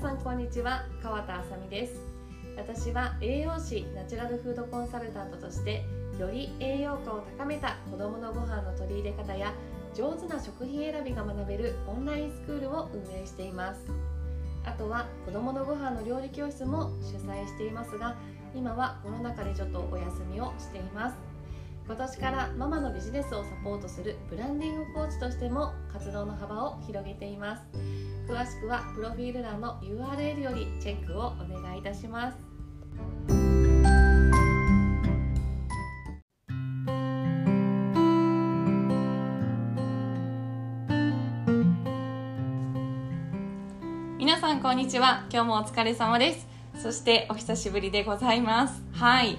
さんこんにちは。川田あさみです。私は栄養士ナチュラルフードコンサルタントとしてより栄養価を高めた子どものご飯の取り入れ方や上手な食品選びが学べるオンラインスクールを運営しています。あとは子どものご飯の料理教室も主催していますが今はコロナ禍でちょっとお休みをしています。今年からママのビジネスをサポートするブランディングコーチとしても活動の幅を広げています。詳しくはプロフィール欄の URL よりチェックをお願いいたします。皆さんこんにちは。今日もお疲れ様です。そしてお久しぶりでございます。はい。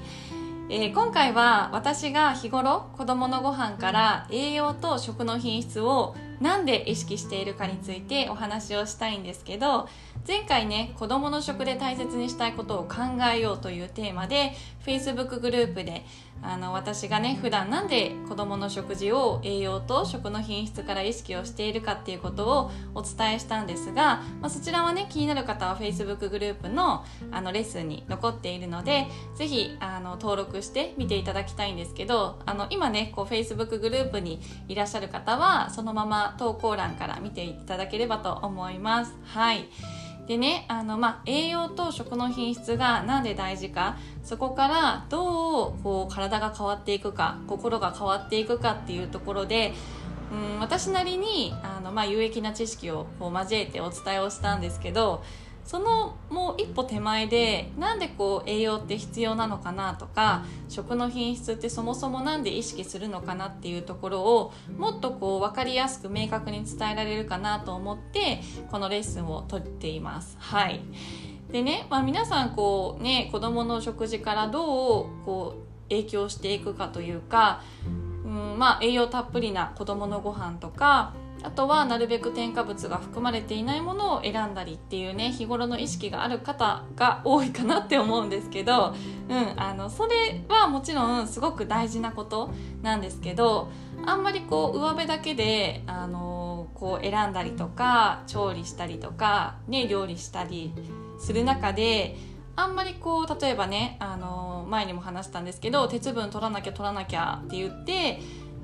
えー、今回は私が日頃子どものご飯から栄養と食の品質をなんで意識しているかについてお話をしたいんですけど前回ね子どもの食で大切にしたいことを考えようというテーマで Facebook グループであの私がね普段なんで子どもの食事を栄養と食の品質から意識をしているかっていうことをお伝えしたんですが、まあ、そちらはね気になる方は Facebook グループのあのレッスンに残っているのでぜひあの登録して見ていただきたいんですけどあの今ねこう Facebook グループにいらっしゃる方はそのまま投稿欄から見ていただければと思います。はいでねあの、まあ、栄養と食の品質が何で大事かそこからどうこう体が変わっていくか心が変わっていくかっていうところでうん私なりにあの、まあ、有益な知識をこう交えてお伝えをしたんですけどそのもう一歩手前でなんでこう栄養って必要なのかなとか食の品質ってそもそも何で意識するのかなっていうところをもっとこう分かりやすく明確に伝えられるかなと思ってこのレッスンをとっています。はいでね、まあ、皆さんこうね子供の食事からどうこう影響していくかというか、うんまあ、栄養たっぷりな子供のご飯とかあとはなるべく添加物が含まれていないものを選んだりっていうね日頃の意識がある方が多いかなって思うんですけど、うん、あのそれはもちろんすごく大事なことなんですけどあんまりこう上辺だけであのこう選んだりとか調理したりとか、ね、料理したりする中であんまりこう例えばねあの前にも話したんですけど鉄分取らなきゃ取らなきゃって言って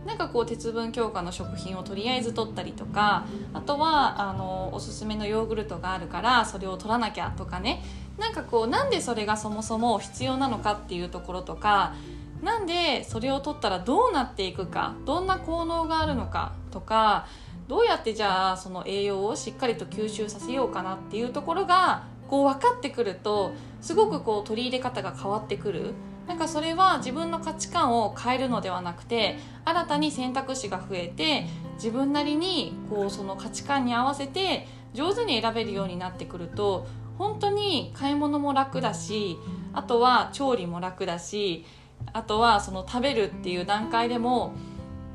なんかこう鉄分強化の食品をとりあえず取ったりとかあとはあのおすすめのヨーグルトがあるからそれを取らなきゃとかね。なんかこうなんでそれがそもそも必要なのかっていうところとかなんでそれを取ったらどうなっていくかどんな効能があるのかとかどうやってじゃあその栄養をしっかりと吸収させようかなっていうところがこう分かってくるとすごくこう取り入れ方が変わってくる。なんかそれは自分の価値観を変えるのではなくて新たに選択肢が増えて自分なりにこうその価値観に合わせて上手に選べるようになってくると本当に買い物も楽だしあとは調理も楽だしあとはその食べるっていう段階でも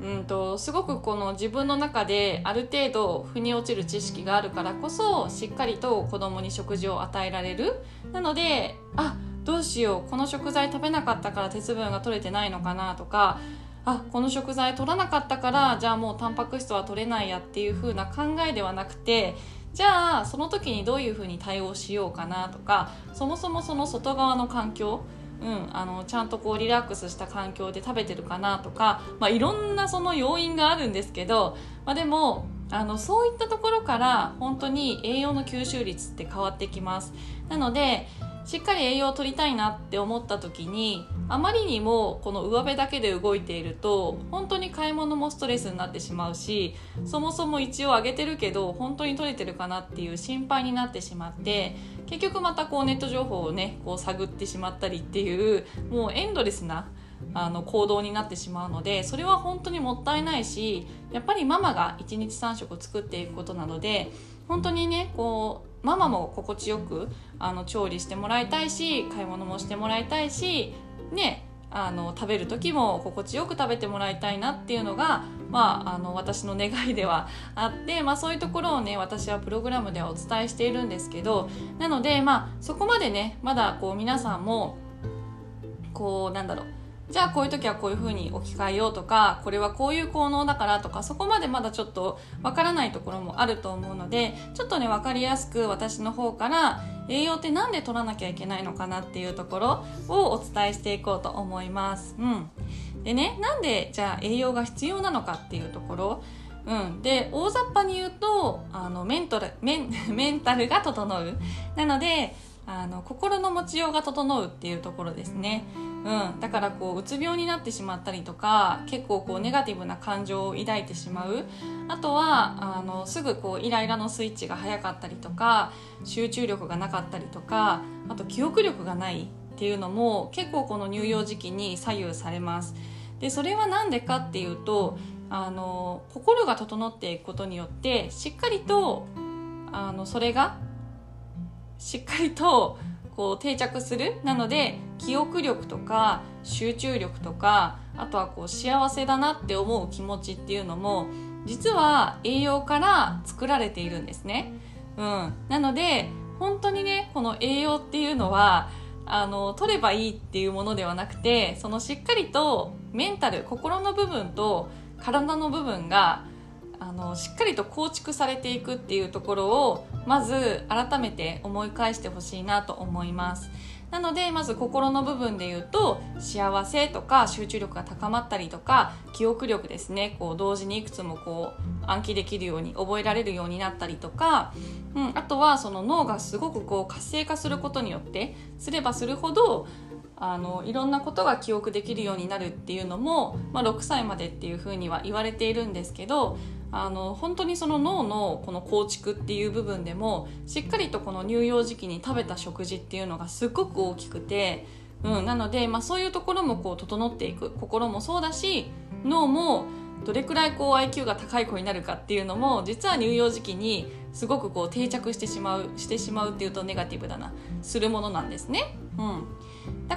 うんとすごくこの自分の中である程度腑に落ちる知識があるからこそしっかりと子供に食事を与えられる。なのであどうしようこの食材食べなかったから鉄分が取れてないのかなとかあこの食材取らなかったからじゃあもうタンパク質は取れないやっていう風な考えではなくてじゃあその時にどういう風に対応しようかなとかそもそもその外側の環境うん、あのちゃんとこうリラックスした環境で食べてるかなとか、まあ、いろんなその要因があるんですけど、まあ、でもあのそういったところから本当に栄養の吸収率って変わってきます。なのでしっかり栄養を取りたいなって思った時にあまりにもこの上辺だけで動いていると本当に買い物もストレスになってしまうしそもそも一応上げてるけど本当に取れてるかなっていう心配になってしまって結局またこうネット情報をねこう探ってしまったりっていうもうエンドレスなあの行動になってしまうのでそれは本当にもったいないしやっぱりママが1日3食作っていくことなので本当にねこうママも心地よくあの調理してもらいたいし買い物もしてもらいたいしねあの食べる時も心地よく食べてもらいたいなっていうのが、まあ、あの私の願いでは あって、まあ、そういうところをね私はプログラムではお伝えしているんですけどなので、まあ、そこまでねまだこう皆さんもこうなんだろうじゃあこういう時はこういう風に置き換えようとかこれはこういう効能だからとかそこまでまだちょっとわからないところもあると思うのでちょっとね分かりやすく私の方から栄養って何で取らなきゃいけないのかなっていうところをお伝えしていこうと思います。うん、でねなんでじゃあ栄養が必要なのかっていうところ。うん、で大雑把に言うとあのメントルメン メンタルが整う。なのであの心の持ちようが整うっていうところですね、うん、だからこううつ病になってしまったりとか結構こうネガティブな感情を抱いてしまう。あとはあのすぐこうイライラのスイッチが早かったりとか集中力がなかったりとかあと記憶力がないっていうのも結構この乳幼児期に左右されます。でそれは何でかっていうとあの心が整っていくことによってしっかりとあのそれがしっかりとこう定着するなので記憶力とか集中力とかあとはこう幸せだなって思う気持ちっていうのも実は栄養から作られているんですね。うん、なので本当にねこの栄養っていうのはあの取ればいいっていうものではなくてそのしっかりとメンタル心の部分と体の部分があのしっかりと構築されていくっていうところをまず改めて思い返してほしいなと思います。なのでまず心の部分で言うと幸せとか集中力が高まったりとか記憶力ですね。こう同時にいくつもこう暗記できるように覚えられるようになったりとか、うん、あとはその脳がすごくこう活性化することによってすればするほどあのいろんなことが記憶できるようになるっていうのも、まあ、6歳までっていうふうには言われているんですけどあの本当にその脳のこの構築っていう部分でもしっかりとこの乳幼児期に食べた食事っていうのがすごく大きくて、うん、なので、まあ、そういうところもこう整っていく心もそうだし脳もどれくらいこう IQ が高い子になるかっていうのも実は乳幼児期にすごくこう定着してしまうしてしまうっていうとネガティブだなするものなんですね。うん、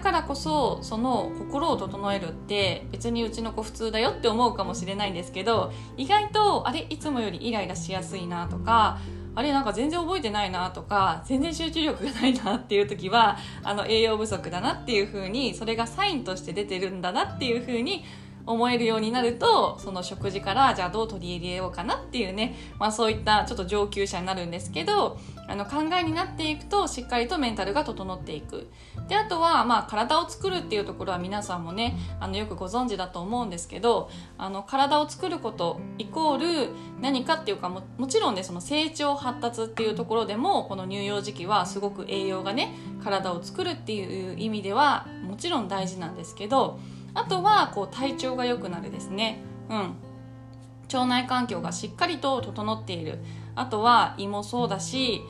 からこそその心を整えるって別にうちの子普通だよって思うかもしれないんですけど意外とあれいつもよりイライラしやすいなとかあれなんか全然覚えてないなとか全然集中力がないなっていう時はあの栄養不足だなっていうふうにそれがサインとして出てるんだなっていうふうに思えるようになるとその食事からじゃあどう取り入れようかなっていうね、まあ、そういったちょっと上級者になるんですけどあの考えになっていくとしっかりとメンタルが整っていく。であとは、まあ、体を作るっていうところは皆さんもねあのよくご存知だと思うんですけどあの体を作ることイコール何かっていうかももちろんねその成長発達っていうところでもこの乳幼児期はすごく栄養がね体を作るっていう意味ではもちろん大事なんですけどあとはこう体調が良くなるですね。うん。腸内環境がしっかりと整っている。あとは胃もそうだし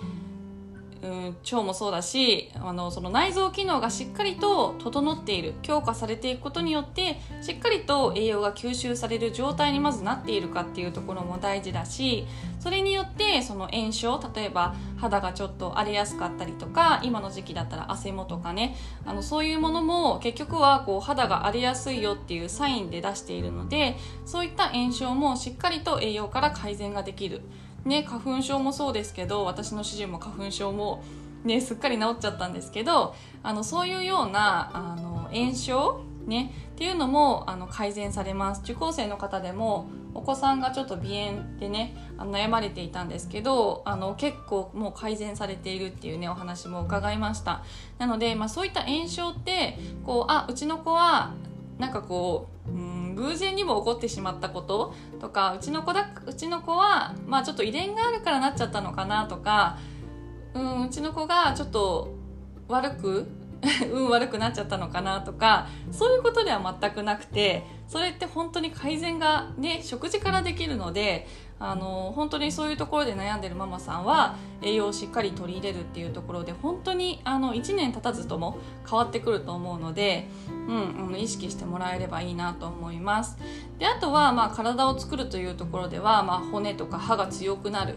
うん、腸もそうだしあのその内臓機能がしっかりと整っている強化されていくことによってしっかりと栄養が吸収される状態にまずなっているかっていうところも大事だしそれによってその炎症例えば肌がちょっと荒れやすかったりとか今の時期だったら汗もとかねあのそういうものも結局はこう肌が荒れやすいよっていうサインで出しているのでそういった炎症もしっかりと栄養から改善ができる。ね、花粉症もそうですけど私の主人も花粉症も、ね、すっかり治っちゃったんですけどあのそういうようなあの炎症、ね、っていうのもあの改善されます。受講生の方でもお子さんがちょっと鼻炎でね悩まれていたんですけどあの結構もう改善されているっていうねお話も伺いました。なので、まあ、そういった炎症ってこうあうちの子はなんかこう、うん偶然にも起こってしまったこととかうちの子だうちの子は、まあ、ちょっと遺伝があるからなっちゃったのかなとか、うん、うちの子がちょっと悪く 運悪くなっちゃったのかなとかそういうことでは全くなくてそれって本当に改善がね食事からできるのであの本当にそういうところで悩んでるママさんは栄養をしっかり取り入れるっていうところで本当にあの1年経たずとも変わってくると思うので、うん、うん、意識してもらえればいいなと思います。であとは、まあ、体を作るというところでは、まあ、骨とか歯が強くなる。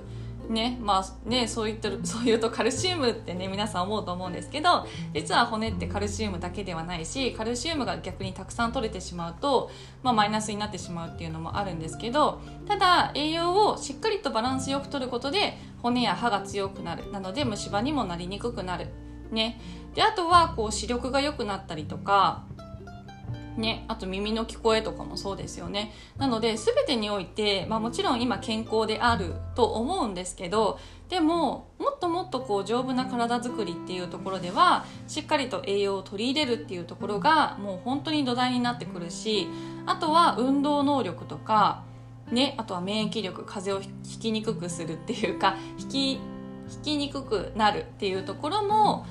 ねまあねそう言ってる そう言うとカルシウムってね皆さん思うと思うんですけど実は骨ってカルシウムだけではないしカルシウムが逆にたくさん取れてしまうと、まあ、マイナスになってしまうっていうのもあるんですけどただ栄養をしっかりとバランスよく取ることで骨や歯が強くなる。なので虫歯にもなりにくくなる。ね。であとはこう視力が良くなったりとかね、あと耳の聞こえとかもそうですよね。なので全てにおいて、まあ、もちろん今健康であると思うんですけどでももっともっとこう丈夫な体づくりっていうところではしっかりと栄養を取り入れるっていうところがもう本当に土台になってくるしあとは運動能力とか、ね、あとは免疫力風邪をひきにくくするっていうか引き引きにくくなるっていうところも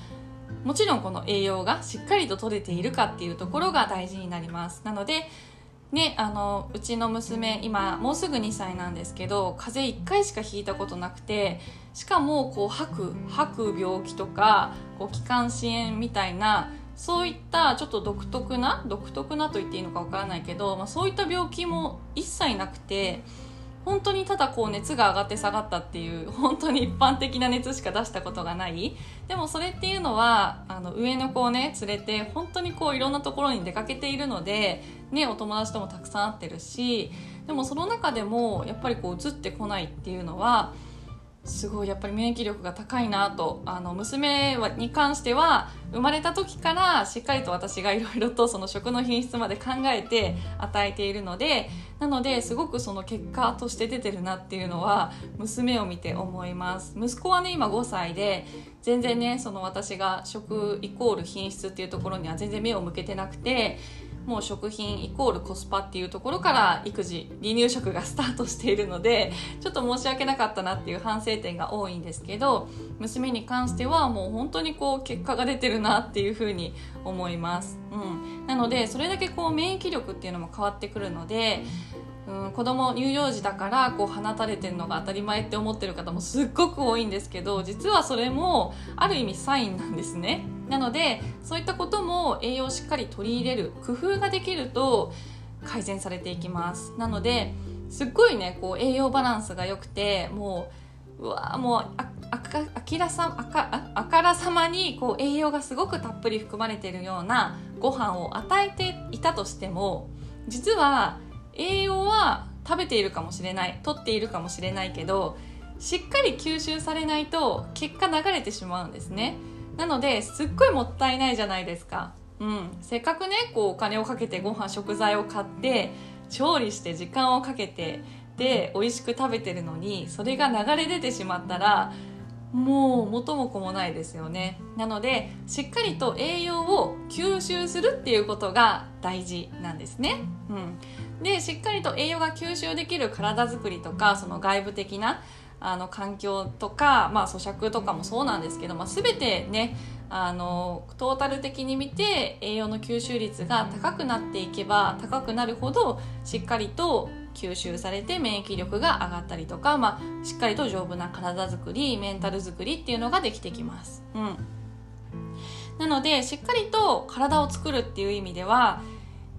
もちろんこの栄養がしっかりと取れているかっていうところが大事になります。なのでね、あのうちの娘今もうすぐ2歳なんですけど風邪1回しかひいたことなくてしかもこう吐く吐く病気とかこう気管支炎みたいなそういったちょっと独特な独特なと言っていいのかわからないけど、まあ、そういった病気も一切なくて本当にただこう熱が上がって下がったっていう 本当に一般的な熱しか出したことがない。でもそれっていうのはあの上の子をね連れて本当にこういろんなところに出かけているので、ね、お友達ともたくさん会ってるしでもその中でもやっぱりこう映ってこないっていうのはすごいやっぱり免疫力が高いなと。あの娘に関しては生まれた時からしっかりと私がいろいろとその食の品質まで考えて与えているのでなのですごくその結果として出てるなっていうのは娘を見て思います。息子はね今5歳で全然ねその私が食イコール品質っていうところには全然目を向けてなくてもう食品イコールコスパっていうところから育児離乳食がスタートしているのでちょっと申し訳なかったなっていう反省点が多いんですけど娘に関してはもう本当にこう結果が出てるなっていうふうに思います、うん、なのでそれだけこう免疫力っていうのも変わってくるのでうん、子供乳幼児だからこう放たれてるのが当たり前って思ってる方もすっごく多いんですけど実はそれもある意味サインなんですね。なのでそういったことも栄養をしっかり取り入れる工夫ができると改善されていきます。なのですっごいねこう栄養バランスが良くてもううわもうああかあきらさあかあからさまにこう栄養がすごくたっぷり含まれているようなご飯を与えていたとしても実は栄養は食べているかもしれない取っているかもしれないけどしっかり吸収されないと結果流れてしまうんですね。なのですっごいもったいないじゃないですか。うん。せっかくねこうお金をかけてご飯食材を買って調理して時間をかけてで美味しく食べてるのにそれが流れ出てしまったらもう元も子もないですよね。なのでしっかりと栄養を吸収するっていうことが大事なんですね、うん、でしっかりと栄養が吸収できる体づくりとかその外部的なあの環境とか、まあ、咀嚼とかもそうなんですけど、まあ、全てねあのトータル的に見て栄養の吸収率が高くなっていけば高くなるほどしっかりと吸収されて免疫力が上がったりとか、まあ、しっかりと丈夫な体づくりメンタルづくりっていうのができてきます。うん、なのでしっかりと体を作るっていう意味では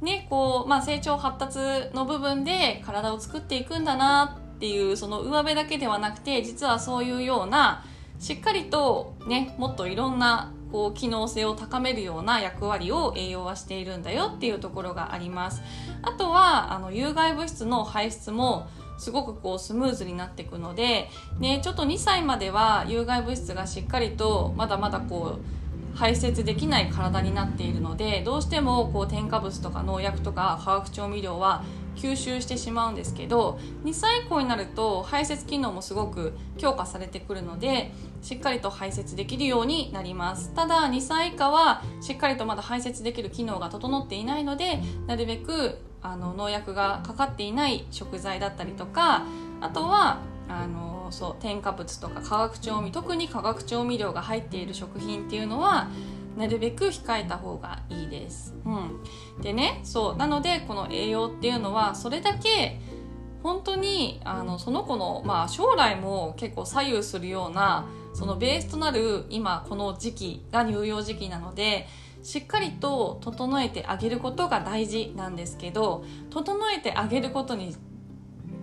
ねこうまあ、成長発達の部分で体を作っていくんだなっていうその上辺だけではなくて実はそういうようなしっかりとねもっといろんなこう機能性を高めるような役割を栄養はしているんだよっていうところがあります。あとはあの有害物質の排出もすごくこうスムーズになっていくので、ね、ちょっと2歳までは有害物質がしっかりとまだまだこう排泄できない体になっているのでどうしてもこう添加物とか農薬とか化学調味料は吸収してしまうんですけど2歳以降になると排泄機能もすごく強化されてくるのでしっかりと排泄できるようになりますただ2歳以下はしっかりとまだ排泄できる機能が整っていないのでなるべくあの農薬がかかっていない食材だったりとかあとはあのそう添加物とか化学調味特に化学調味料が入っている食品っていうのはなるべく控えた方がいいです。うん、でねそうなのでこの栄養っていうのはそれだけ本当にあのその子の、まあ、将来も結構左右するようなそのベースとなる今この時期が乳幼児期なのでしっかりと整えてあげることが大事なんですけど整えてあげることに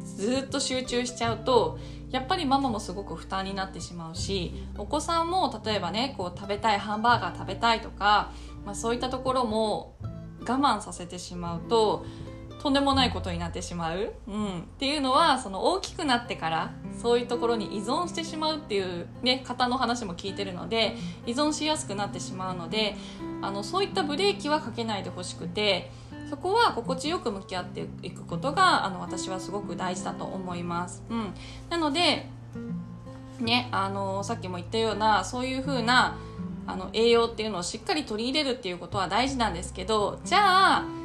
ずっと集中しちゃうとやっぱりママもすごく負担になってしまうしお子さんも例えばねこう食べたいハンバーガー食べたいとか、まあ、そういったところも我慢させてしまうととんでもないことになってしまう、うん、っていうのはその大きくなってからそういうところに依存してしまうっていう、ね、方の話も聞いてるので依存しやすくなってしまうのであのそういったブレーキはかけないでほしくてそこは心地よく向き合っていくことがあの私はすごく大事だと思います。うん、なのでね、あのさっきも言ったようなそういう風なあな栄養っていうのをしっかり取り入れるっていうことは大事なんですけどじゃあ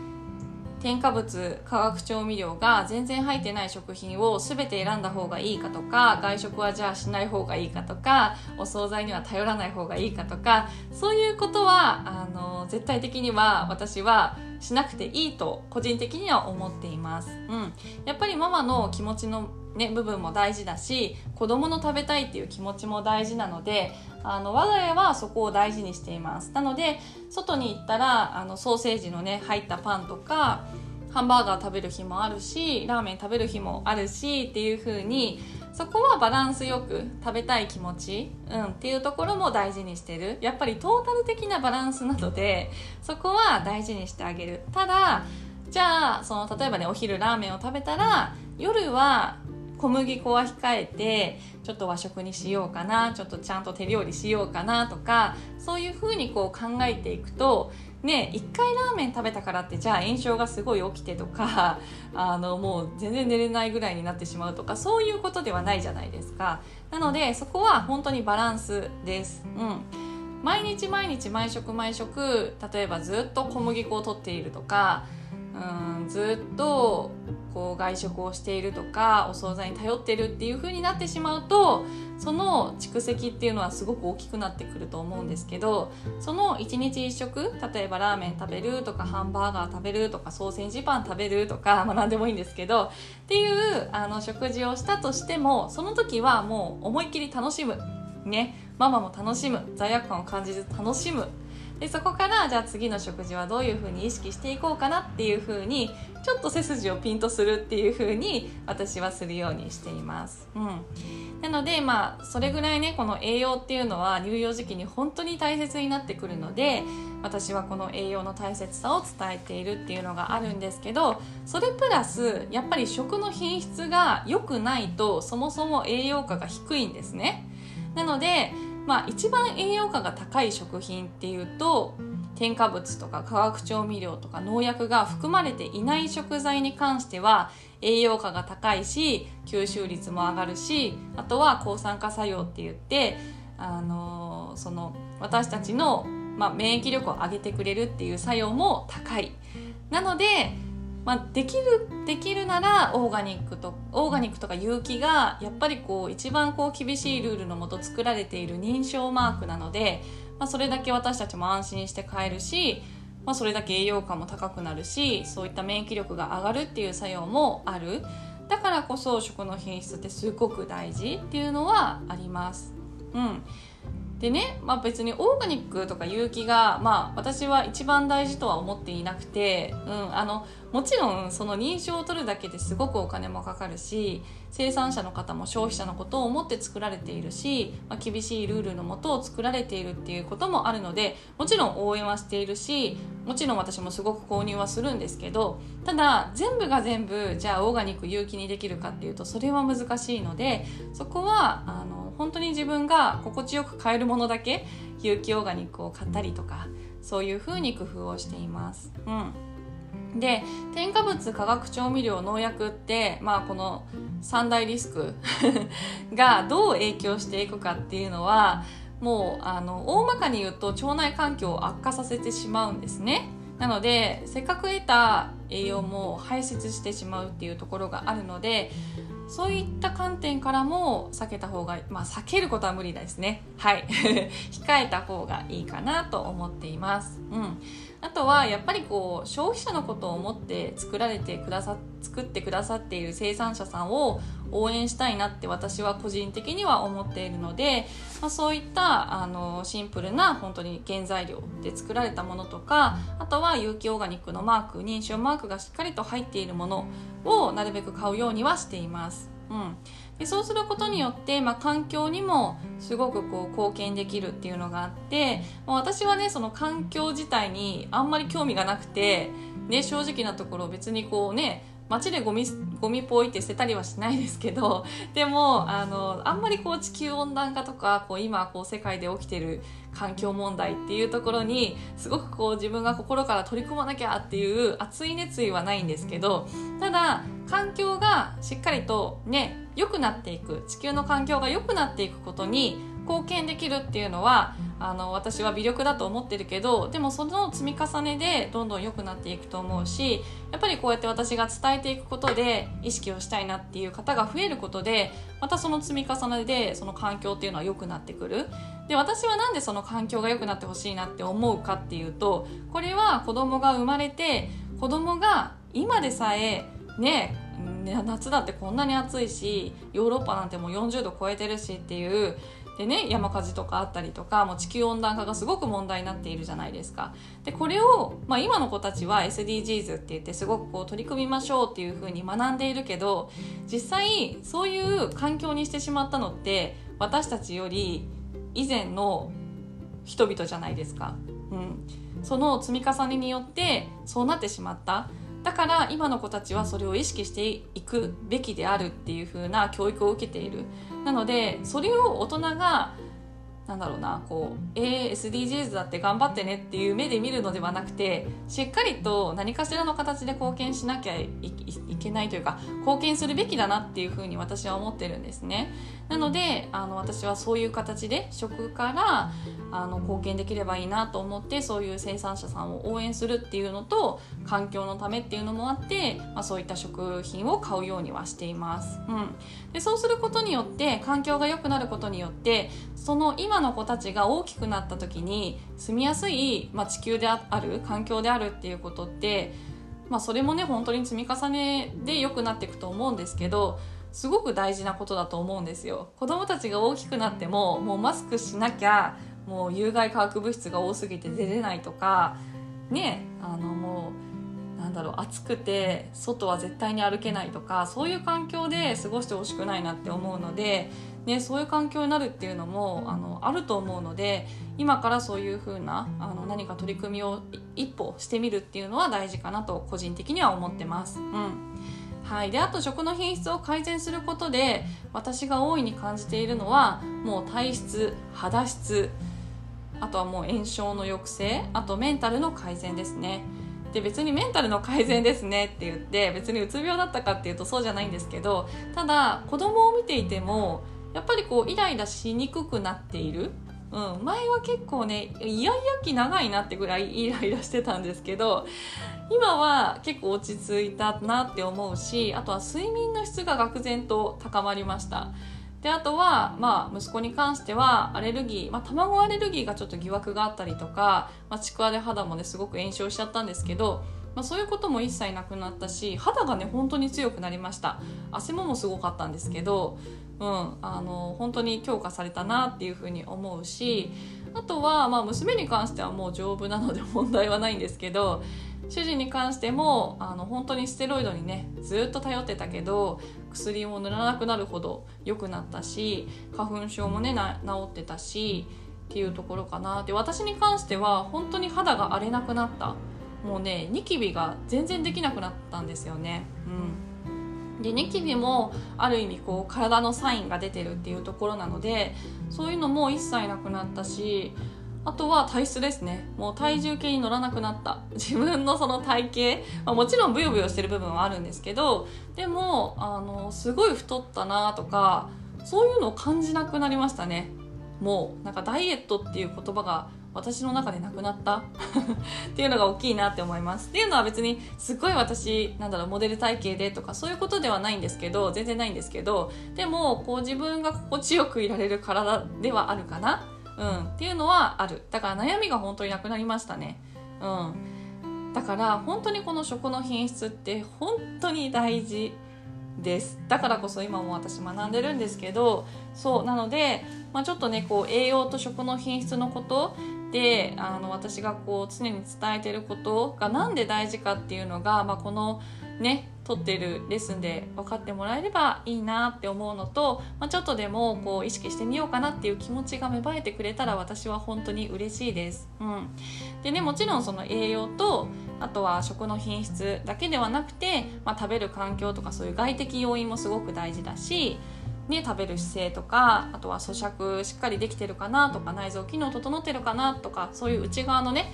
添加物化学調味料が全然入ってない食品を全て選んだ方がいいかとか外食はじゃあしない方がいいかとかお惣菜には頼らない方がいいかとかそういうことはあの絶対的には私はしなくていいと個人的には思っています。うん、やっぱりママの気持ちのね、部分も大事だし子供の食べたいっていう気持ちも大事なのであの我が家はそこを大事にしていますなので外に行ったらあのソーセージのね入ったパンとかハンバーガー食べる日もあるしラーメン食べる日もあるしっていう風にそこはバランスよく食べたい気持ち、うん、っていうところも大事にしてる。やっぱりトータル的なバランスなのでそこは大事にしてあげる。ただじゃあその例えばねお昼ラーメンを食べたら夜は小麦粉は控えてちょっと和食にしようかなちょっとちゃんと手料理しようかなとかそういうふうにこう考えていくとね一回ラーメン食べたからってじゃあ炎症がすごい起きてとか あのもう全然寝れないぐらいになってしまうとかそういうことではないじゃないですか。なのでそこは本当にバランスです。うん。毎日毎日毎食毎食例えばずっと小麦粉を取っているとかうんずっとこう外食をしているとかお惣菜に頼ってるっていう風になってしまうとその蓄積っていうのはすごく大きくなってくると思うんですけどその1日1食例えばラーメン食べるとかハンバーガー食べるとかソーセージパン食べるとか、まあ、何でもいいんですけどっていうあの食事をしたとしてもその時はもう思いっきり楽しむ。ね。ママも楽しむ。罪悪感を感じず楽しむ。でそこからじゃあ次の食事はどういうふうに意識していこうかなっていうふうにちょっと背筋をピンとするっていうふうに私はするようにしています。うん、なのでまあそれぐらいねこの栄養っていうのは乳幼児期に本当に大切になってくるので私はこの栄養の大切さを伝えているっていうのがあるんですけどそれプラスやっぱり食の品質が良くないとそもそも栄養価が低いんですね。なのでまあ、一番栄養価が高い食品っていうと添加物とか化学調味料とか農薬が含まれていない食材に関しては栄養価が高いし吸収率も上がるしあとは抗酸化作用って言ってあのー、その私たちの、まあ、免疫力を上げてくれるっていう作用も高い。なのでまあ、できるできるならオーガニックとオーガニックとか有機がやっぱりこう一番こう厳しいルールのもと作られている認証マークなので、まあ、それだけ私たちも安心して買えるし、まあ、それだけ栄養価も高くなるしそういった免疫力が上がるっていう作用もあるだからこそ食の品質ってすごく大事っていうのはあります。うんでね、まあ、別にオーガニックとか有機が、まあ、私は一番大事とは思っていなくて、うん、あのもちろんその認証を取るだけですごくお金もかかるし生産者の方も消費者のことを思って作られているし、まあ、厳しいルールのもとを作られているっていうこともあるのでもちろん応援はしているしもちろん私もすごく購入はするんですけどただ全部が全部じゃあオーガニック有機にできるかっていうとそれは難しいのでそこはあの本当に自分が心地よく買えるものだけ有機オーガニックを買ったりとかそういう風に工夫をしています。うん、で添加物化学調味料農薬って、まあ、この三大リスク がどう影響していくかっていうのはもうあの大まかに言うと腸内環境を悪化させてしまうんですね。なのでせっかく得た栄養も排泄してしまうっていうところがあるのでそういった観点からも避けた方がまあ避けることは無理ですね。はい。控えた方がいいかなと思っています。うん。あとはやっぱりこう消費者のことを思って作られてくださ作ってくださっている生産者さんを応援したいなって私は個人的には思っているので、まあ、そういったあのシンプルな本当に原材料で作られたものとかあとは有機オーガニックのマーク認証マークがしっかりと入っているものをなるべく買うようにはしています。うん、でそうすることによって、まあ、環境にもすごくこう貢献できるっていうのがあって、私はねその環境自体にあんまり興味がなくて、ね、正直なところ別にこうね街でゴミゴミポイって捨てたりはしないですけど でもあのあんまりこう地球温暖化とかこう今こう世界で起きてる環境問題っていうところにすごくこう自分が心から取り組まなきゃっていう熱い熱意はないんですけどただ環境がしっかりとね良くなっていく地球の環境が良くなっていくことに貢献できるっていうのはあの私は微力だと思ってるけどでもその積み重ねでどんどん良くなっていくと思うしやっぱりこうやって私が伝えていくことで意識をしたいなっていう方が増えることでまたその積み重ねでその環境っていうのは良くなってくる。で私はなんでその環境が良くなってほしいなって思うかっていうとこれは子供が生まれて子供が今でさえね夏だってこんなに暑いしヨーロッパなんてもう40度超えてるしっていうでね山火事とかあったりとかもう地球温暖化がすごく問題になっているじゃないですか。でこれを、まあ、今の子たちは SDGs って言ってすごくこう取り組みましょうっていうふうに学んでいるけど実際そういう環境にしてしまったのって私たちより以前の人々じゃないですか、うん、その積み重ねによってそうなってしまった。だから今の子たちはそれを意識していくべきであるっていう風な教育を受けている。なのでそれを大人がなんだろうなこうえー、SDGs だって頑張ってねっていう目で見るのではなくてしっかりと何かしらの形で貢献しなきゃいけないというか貢献するべきだなっていうふうに私は思ってるんですね。なのであの私はそういう形で食からあの貢献できればいいなと思ってそういう生産者さんを応援するっていうのと環境のためっていうのもあって、まあ、そういった食品を買うようにはしています、うん、でそうすることによって環境が良くなることによってその今の子たちが大きくなった時に住みやすい、まあ、地球である環境であるっていうことってまあ、それもね本当に積み重ねで良くなっていくと思うんですけどすごく大事なことだと思うんですよ子供たちが大きくなってももうマスクしなきゃもう有害化学物質が多すぎて出れないとかねあのもうなんだろう暑くて外は絶対に歩けないとかそういう環境で過ごしてほしくないなって思うのでね、そういう環境になるっていうのもあのあると思うので今からそういうふうなあの何か取り組みを一歩してみるっていうのは大事かなと個人的には思ってます。うんはい、であと食の品質を改善することで私が大いに感じているのはもう体質肌質あとはもう炎症の抑制あとメンタルの改善ですね。で別にメンタルの改善ですねって言って別にうつ病だったかっていうとそうじゃないんですけどただ子供を見ていてもやっぱりこうイライラしにくくなっている、うん、前は結構ねイヤイヤ期長いなってぐらいイライラしてたんですけど今は結構落ち着いたなって思うしあとは睡眠の質が愕然と高まりました。であとは、まあ、息子に関してはアレルギー、まあ、卵アレルギーがちょっと疑惑があったりとか、まあ、ちくわで肌もねすごく炎症しちゃったんですけどまあ、そういうことも一切なくなったし肌がね本当に強くなりました。汗ももすごかったんですけど、うん、あの本当に強化されたなっていうふうに思うしあとは、まあ、娘に関してはもう丈夫なので問題はないんですけど主人に関してもあの本当にステロイドにねずっと頼ってたけど薬も塗らなくなるほど良くなったし花粉症もね治ってたしっていうところかな。で私に関しては本当に肌が荒れなくなった。もうねニキビが全然できなくなったんですよね。うん、でニキビもある意味こう体のサインが出てるっていうところなのでそういうのも一切なくなったしあとは体質ですね。もう体重計に乗らなくなった。自分のその体型、まあ、もちろんブヨブヨしてる部分はあるんですけどでもあのすごい太ったなとかそういうのを感じなくなりましたね。もうなんかダイエットっていう言葉が私の中でなくなった。っていうのが大きいなって思います。っていうのは別にすごい私なんだろうモデル体型でとかそういうことではないんですけど全然ないんですけどでもこう自分が心地よくいられる体ではあるかな。うんっていうのはある。だから悩みが本当になくなりましたね。うん。だから本当にこの食の品質って本当に大事です。だからこそ今も私学んでるんですけどそうなので、まあ、ちょっとねこう栄養と食の品質のことであの私がこう常に伝えてることが何で大事かっていうのが、まあ、このね取っているレッスンで分かってもらえればいいなって思うのと、まあ、ちょっとでもこう意識してみようかなっていう気持ちが芽生えてくれたら私は本当に嬉しいです。うん、でねもちろんその栄養とあとは食の品質だけではなくて、まあ、食べる環境とかそういう外的要因もすごく大事だしね、食べる姿勢とかあとは咀嚼しっかりできてるかなとか内臓機能整ってるかなとかそういう内側のね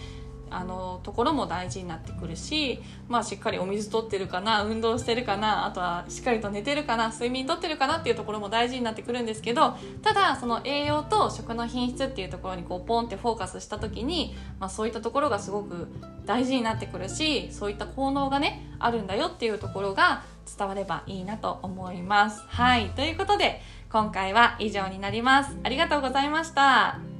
あのところも大事になってくるし、まあ、しっかりお水取ってるかな運動してるかなあとはしっかりと寝てるかな睡眠とってるかなっていうところも大事になってくるんですけどただその栄養と食の品質っていうところにこうポンってフォーカスした時に、まあ、そういったところがすごく大事になってくるしそういった効能がねあるんだよっていうところが伝わればいいなと思います。はいということで今回は以上になります。ありがとうございました。